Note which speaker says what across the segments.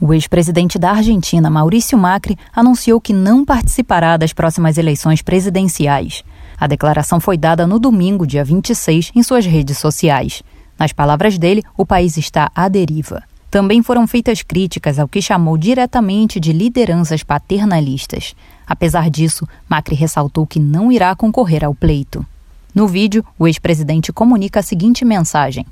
Speaker 1: O ex-presidente da Argentina, Maurício Macri, anunciou que não participará das próximas eleições presidenciais. A declaração foi dada no domingo, dia 26, em suas redes sociais. Nas palavras dele, o país está à deriva. Também foram feitas críticas ao que chamou diretamente de lideranças paternalistas. Apesar disso, Macri ressaltou que não irá concorrer ao pleito. No vídeo, o ex-presidente comunica a seguinte mensagem: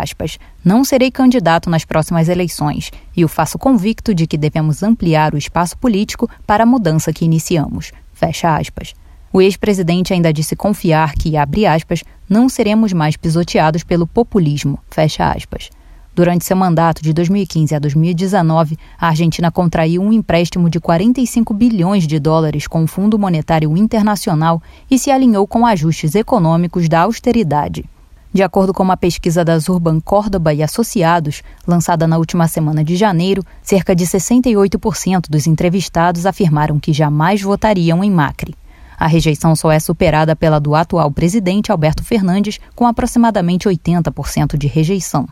Speaker 1: aspas, Não serei candidato nas próximas eleições e o faço convicto de que devemos ampliar o espaço político para a mudança que iniciamos. Fecha aspas. O ex-presidente ainda disse confiar que, abre aspas, não seremos mais pisoteados pelo populismo. Fecha aspas. Durante seu mandato de 2015 a 2019, a Argentina contraiu um empréstimo de 45 bilhões de dólares com o Fundo Monetário Internacional e se alinhou com ajustes econômicos da austeridade. De acordo com uma pesquisa das Urban Córdoba e Associados, lançada na última semana de janeiro, cerca de 68% dos entrevistados afirmaram que jamais votariam em Macri. A rejeição só é superada pela do atual presidente Alberto Fernandes, com aproximadamente 80% de rejeição.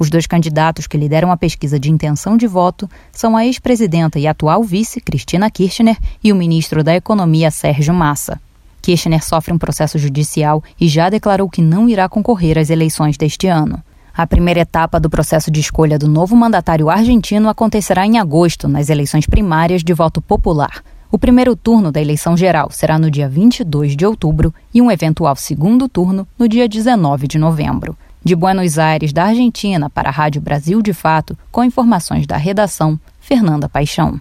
Speaker 1: Os dois candidatos que lideram a pesquisa de intenção de voto são a ex-presidenta e atual vice, Cristina Kirchner, e o ministro da Economia, Sérgio Massa. Kirchner sofre um processo judicial e já declarou que não irá concorrer às eleições deste ano. A primeira etapa do processo de escolha do novo mandatário argentino acontecerá em agosto, nas eleições primárias de voto popular. O primeiro turno da eleição geral será no dia 22 de outubro e um eventual segundo turno no dia 19 de novembro. De Buenos Aires, da Argentina, para a Rádio Brasil de Fato, com informações da redação, Fernanda Paixão.